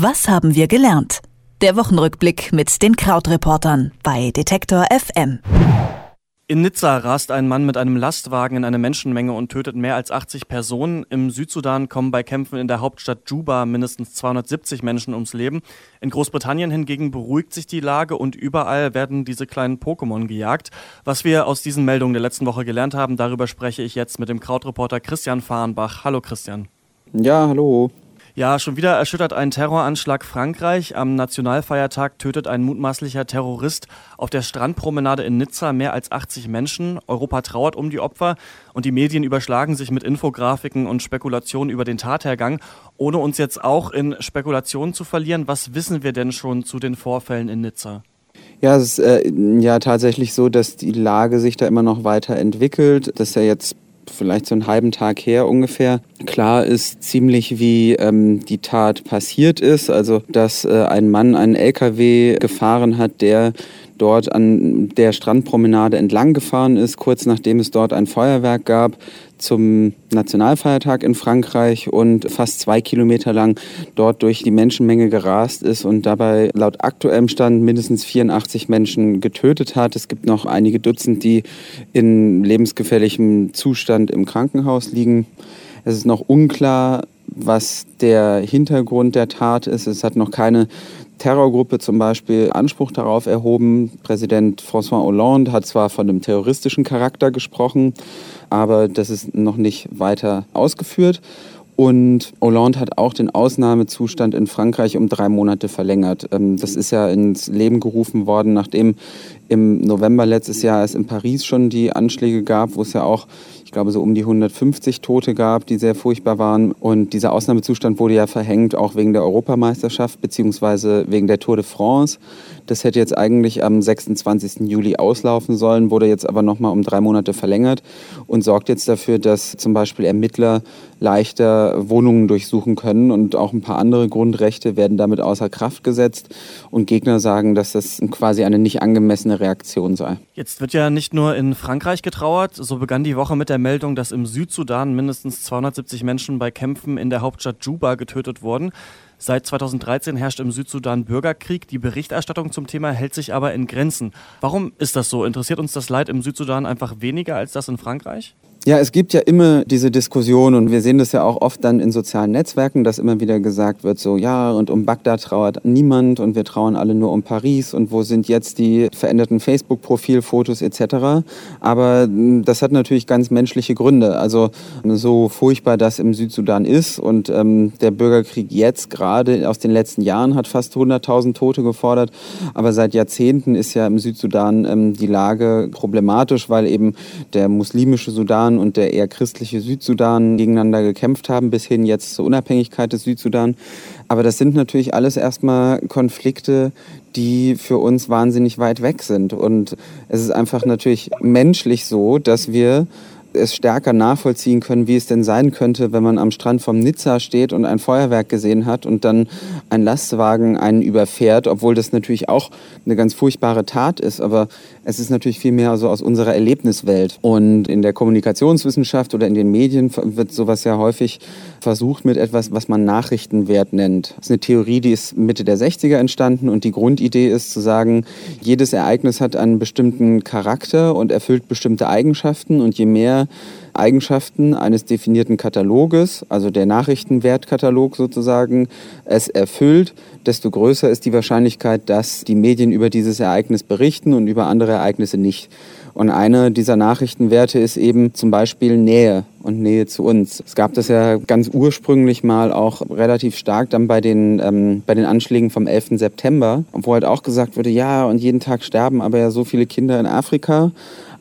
Was haben wir gelernt? Der Wochenrückblick mit den Krautreportern bei Detektor FM. In Nizza rast ein Mann mit einem Lastwagen in eine Menschenmenge und tötet mehr als 80 Personen. Im Südsudan kommen bei Kämpfen in der Hauptstadt Juba mindestens 270 Menschen ums Leben. In Großbritannien hingegen beruhigt sich die Lage und überall werden diese kleinen Pokémon gejagt. Was wir aus diesen Meldungen der letzten Woche gelernt haben, darüber spreche ich jetzt mit dem Krautreporter Christian Fahrenbach. Hallo Christian. Ja, hallo. Ja, schon wieder erschüttert ein Terroranschlag Frankreich. Am Nationalfeiertag tötet ein mutmaßlicher Terrorist auf der Strandpromenade in Nizza mehr als 80 Menschen. Europa trauert um die Opfer und die Medien überschlagen sich mit Infografiken und Spekulationen über den Tathergang. Ohne uns jetzt auch in Spekulationen zu verlieren, was wissen wir denn schon zu den Vorfällen in Nizza? Ja, es ist äh, ja tatsächlich so, dass die Lage sich da immer noch weiter entwickelt. Das ist ja jetzt vielleicht so einen halben Tag her ungefähr. Klar ist ziemlich, wie ähm, die Tat passiert ist. Also, dass äh, ein Mann einen LKW gefahren hat, der dort an der Strandpromenade entlang gefahren ist, kurz nachdem es dort ein Feuerwerk gab zum Nationalfeiertag in Frankreich und fast zwei Kilometer lang dort durch die Menschenmenge gerast ist und dabei laut aktuellem Stand mindestens 84 Menschen getötet hat. Es gibt noch einige Dutzend, die in lebensgefährlichem Zustand im Krankenhaus liegen. Es ist noch unklar, was der Hintergrund der Tat ist. Es hat noch keine Terrorgruppe zum Beispiel Anspruch darauf erhoben. Präsident François Hollande hat zwar von einem terroristischen Charakter gesprochen, aber das ist noch nicht weiter ausgeführt. Und Hollande hat auch den Ausnahmezustand in Frankreich um drei Monate verlängert. Ähm, das ist ja ins Leben gerufen worden, nachdem im November letztes Jahr es in Paris schon die Anschläge gab, wo es ja auch ich glaube, so um die 150 Tote gab, die sehr furchtbar waren. Und dieser Ausnahmezustand wurde ja verhängt, auch wegen der Europameisterschaft beziehungsweise wegen der Tour de France. Das hätte jetzt eigentlich am 26. Juli auslaufen sollen, wurde jetzt aber nochmal um drei Monate verlängert und sorgt jetzt dafür, dass zum Beispiel Ermittler leichter Wohnungen durchsuchen können und auch ein paar andere Grundrechte werden damit außer Kraft gesetzt. Und Gegner sagen, dass das quasi eine nicht angemessene Reaktion sei. Jetzt wird ja nicht nur in Frankreich getrauert. So begann die Woche mit der Meldung, dass im Südsudan mindestens 270 Menschen bei Kämpfen in der Hauptstadt Juba getötet wurden. Seit 2013 herrscht im Südsudan Bürgerkrieg. Die Berichterstattung zum Thema hält sich aber in Grenzen. Warum ist das so? Interessiert uns das Leid im Südsudan einfach weniger als das in Frankreich? Ja, es gibt ja immer diese Diskussion und wir sehen das ja auch oft dann in sozialen Netzwerken, dass immer wieder gesagt wird, so ja, und um Bagdad trauert niemand und wir trauern alle nur um Paris und wo sind jetzt die veränderten Facebook-Profilfotos etc. Aber hm, das hat natürlich ganz menschliche Gründe. Also so furchtbar das im Südsudan ist und ähm, der Bürgerkrieg jetzt gerade aus den letzten Jahren hat fast 100.000 Tote gefordert, aber seit Jahrzehnten ist ja im Südsudan ähm, die Lage problematisch, weil eben der muslimische Sudan und der eher christliche Südsudan gegeneinander gekämpft haben, bis hin jetzt zur Unabhängigkeit des Südsudan. Aber das sind natürlich alles erstmal Konflikte, die für uns wahnsinnig weit weg sind. Und es ist einfach natürlich menschlich so, dass wir es stärker nachvollziehen können, wie es denn sein könnte, wenn man am Strand vom Nizza steht und ein Feuerwerk gesehen hat und dann ein Lastwagen einen überfährt, obwohl das natürlich auch eine ganz furchtbare Tat ist. Aber es ist natürlich viel mehr so aus unserer Erlebniswelt. Und in der Kommunikationswissenschaft oder in den Medien wird sowas ja häufig versucht mit etwas, was man Nachrichtenwert nennt. Das ist eine Theorie, die ist Mitte der 60er entstanden und die Grundidee ist zu sagen, jedes Ereignis hat einen bestimmten Charakter und erfüllt bestimmte Eigenschaften und je mehr Eigenschaften eines definierten Kataloges, also der Nachrichtenwertkatalog sozusagen, es erfüllt, desto größer ist die Wahrscheinlichkeit, dass die Medien über dieses Ereignis berichten und über andere Ereignisse nicht. Und eine dieser Nachrichtenwerte ist eben zum Beispiel Nähe und Nähe zu uns. Es gab das ja ganz ursprünglich mal auch relativ stark dann bei den, ähm, bei den Anschlägen vom 11. September, wo halt auch gesagt wurde, ja, und jeden Tag sterben aber ja so viele Kinder in Afrika.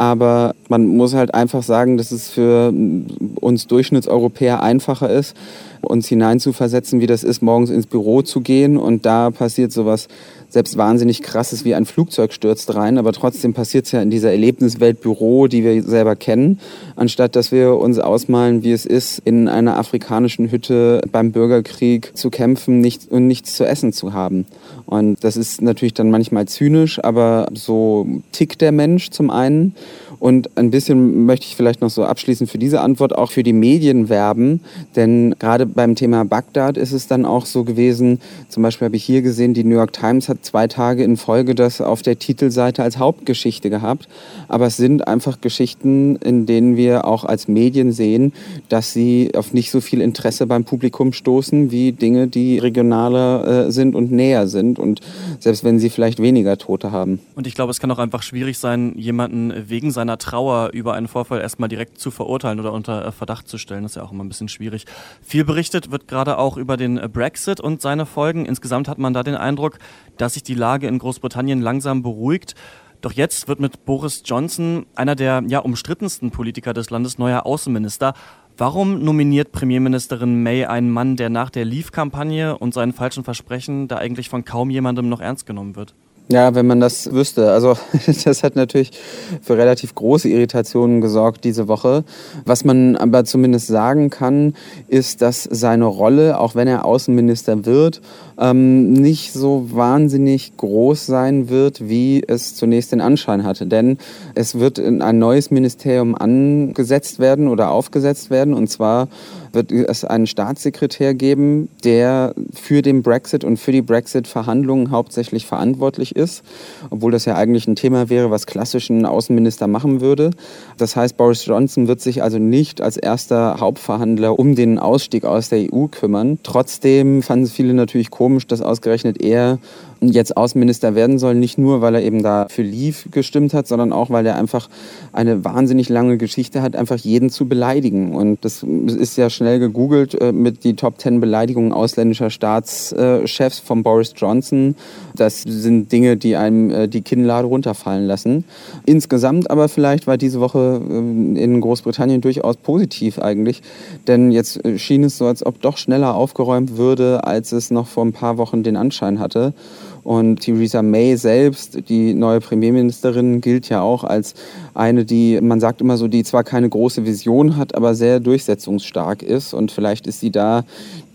Aber man muss halt einfach sagen, dass es für uns Durchschnittseuropäer einfacher ist, uns hineinzuversetzen, wie das ist, morgens ins Büro zu gehen und da passiert sowas selbst wahnsinnig krasses wie ein Flugzeug stürzt rein, aber trotzdem passiert es ja in dieser Erlebniswelt Büro, die wir selber kennen, anstatt dass wir uns ausmalen, wie es ist, in einer afrikanischen Hütte beim Bürgerkrieg zu kämpfen nicht, und nichts zu essen zu haben. Und das ist natürlich dann manchmal zynisch, aber so tickt der Mensch zum einen. Und ein bisschen möchte ich vielleicht noch so abschließend für diese Antwort auch für die Medien werben. Denn gerade beim Thema Bagdad ist es dann auch so gewesen, zum Beispiel habe ich hier gesehen, die New York Times hat zwei Tage in Folge das auf der Titelseite als Hauptgeschichte gehabt. Aber es sind einfach Geschichten, in denen wir auch als Medien sehen, dass sie auf nicht so viel Interesse beim Publikum stoßen wie Dinge, die regionaler äh, sind und näher sind. Und selbst wenn sie vielleicht weniger Tote haben. Und ich glaube, es kann auch einfach schwierig sein, jemanden wegen seiner Trauer über einen Vorfall erstmal direkt zu verurteilen oder unter äh, Verdacht zu stellen. Das ist ja auch immer ein bisschen schwierig. Viel berichtet wird gerade auch über den äh, Brexit und seine Folgen. Insgesamt hat man da den Eindruck, dass sich die Lage in Großbritannien langsam beruhigt. Doch jetzt wird mit Boris Johnson, einer der ja umstrittensten Politiker des Landes, neuer Außenminister. Warum nominiert Premierministerin May einen Mann, der nach der Leave-Kampagne und seinen falschen Versprechen da eigentlich von kaum jemandem noch ernst genommen wird? Ja, wenn man das wüsste. Also das hat natürlich für relativ große Irritationen gesorgt diese Woche. Was man aber zumindest sagen kann, ist, dass seine Rolle, auch wenn er Außenminister wird, ähm, nicht so wahnsinnig groß sein wird, wie es zunächst den Anschein hatte. Denn es wird in ein neues Ministerium angesetzt werden oder aufgesetzt werden. Und zwar wird es einen Staatssekretär geben, der für den Brexit und für die Brexit-Verhandlungen hauptsächlich verantwortlich ist, obwohl das ja eigentlich ein Thema wäre, was klassischen Außenminister machen würde. Das heißt, Boris Johnson wird sich also nicht als erster Hauptverhandler um den Ausstieg aus der EU kümmern. Trotzdem fanden es viele natürlich komisch, dass ausgerechnet er jetzt Außenminister werden soll, nicht nur, weil er eben da für Leave gestimmt hat, sondern auch, weil er einfach eine wahnsinnig lange Geschichte hat, einfach jeden zu beleidigen. Und das ist ja schnell gegoogelt äh, mit die Top Ten Beleidigungen ausländischer Staatschefs von Boris Johnson. Das sind Dinge, die einem äh, die Kinnlade runterfallen lassen. Insgesamt aber vielleicht war diese Woche äh, in Großbritannien durchaus positiv eigentlich, denn jetzt schien es so, als ob doch schneller aufgeräumt würde, als es noch vor ein paar Wochen den Anschein hatte. Und Theresa May selbst, die neue Premierministerin, gilt ja auch als eine, die, man sagt immer so, die zwar keine große Vision hat, aber sehr durchsetzungsstark ist. Und vielleicht ist sie da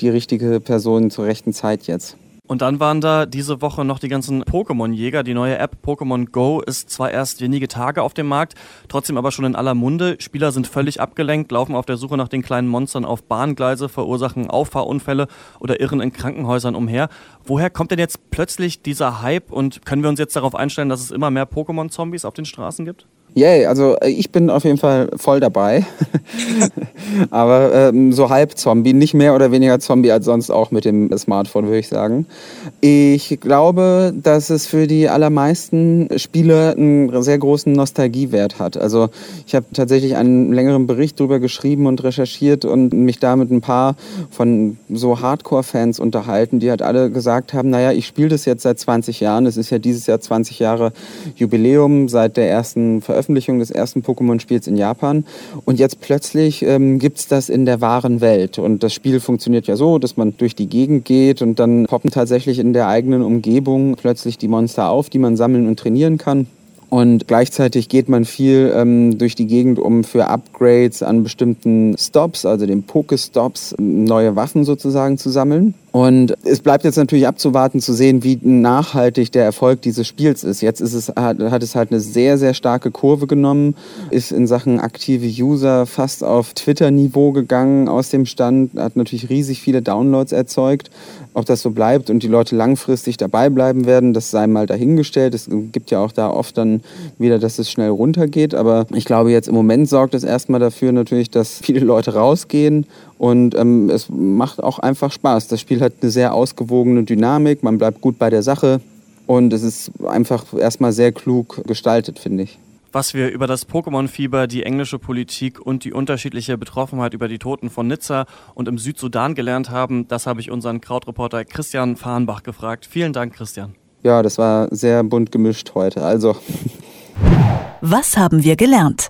die richtige Person zur rechten Zeit jetzt. Und dann waren da diese Woche noch die ganzen Pokémon-Jäger. Die neue App Pokémon Go ist zwar erst wenige Tage auf dem Markt, trotzdem aber schon in aller Munde. Spieler sind völlig abgelenkt, laufen auf der Suche nach den kleinen Monstern auf Bahngleise, verursachen Auffahrunfälle oder irren in Krankenhäusern umher. Woher kommt denn jetzt plötzlich dieser Hype und können wir uns jetzt darauf einstellen, dass es immer mehr Pokémon-Zombies auf den Straßen gibt? Yay, also äh, ich bin auf jeden Fall voll dabei. Aber ähm, so halb Zombie, nicht mehr oder weniger Zombie als sonst auch mit dem Smartphone, würde ich sagen. Ich glaube, dass es für die allermeisten Spieler einen sehr großen Nostalgiewert hat. Also ich habe tatsächlich einen längeren Bericht darüber geschrieben und recherchiert und mich da mit ein paar von so Hardcore-Fans unterhalten, die halt alle gesagt haben, naja, ich spiele das jetzt seit 20 Jahren. Es ist ja dieses Jahr 20 Jahre Jubiläum seit der ersten Veröffentlichung Veröffentlichung des ersten Pokémon-Spiels in Japan. Und jetzt plötzlich ähm, gibt es das in der wahren Welt. Und das Spiel funktioniert ja so, dass man durch die Gegend geht und dann poppen tatsächlich in der eigenen Umgebung plötzlich die Monster auf, die man sammeln und trainieren kann. Und gleichzeitig geht man viel ähm, durch die Gegend, um für Upgrades an bestimmten Stops, also den Pokestops, neue Waffen sozusagen zu sammeln. Und es bleibt jetzt natürlich abzuwarten, zu sehen, wie nachhaltig der Erfolg dieses Spiels ist. Jetzt ist es, hat, hat es halt eine sehr, sehr starke Kurve genommen, ist in Sachen aktive User fast auf Twitter-Niveau gegangen aus dem Stand, hat natürlich riesig viele Downloads erzeugt. Ob das so bleibt und die Leute langfristig dabei bleiben werden, das sei mal dahingestellt. Es gibt ja auch da oft dann wieder, dass es schnell runtergeht. Aber ich glaube, jetzt im Moment sorgt es erstmal dafür natürlich, dass viele Leute rausgehen und ähm, es macht auch einfach Spaß. Das Spiel hat eine sehr ausgewogene Dynamik, man bleibt gut bei der Sache und es ist einfach erstmal sehr klug gestaltet, finde ich. Was wir über das Pokémon-Fieber, die englische Politik und die unterschiedliche Betroffenheit über die Toten von Nizza und im Südsudan gelernt haben, das habe ich unseren Krautreporter Christian Fahrenbach gefragt. Vielen Dank, Christian. Ja, das war sehr bunt gemischt heute. Also. Was haben wir gelernt?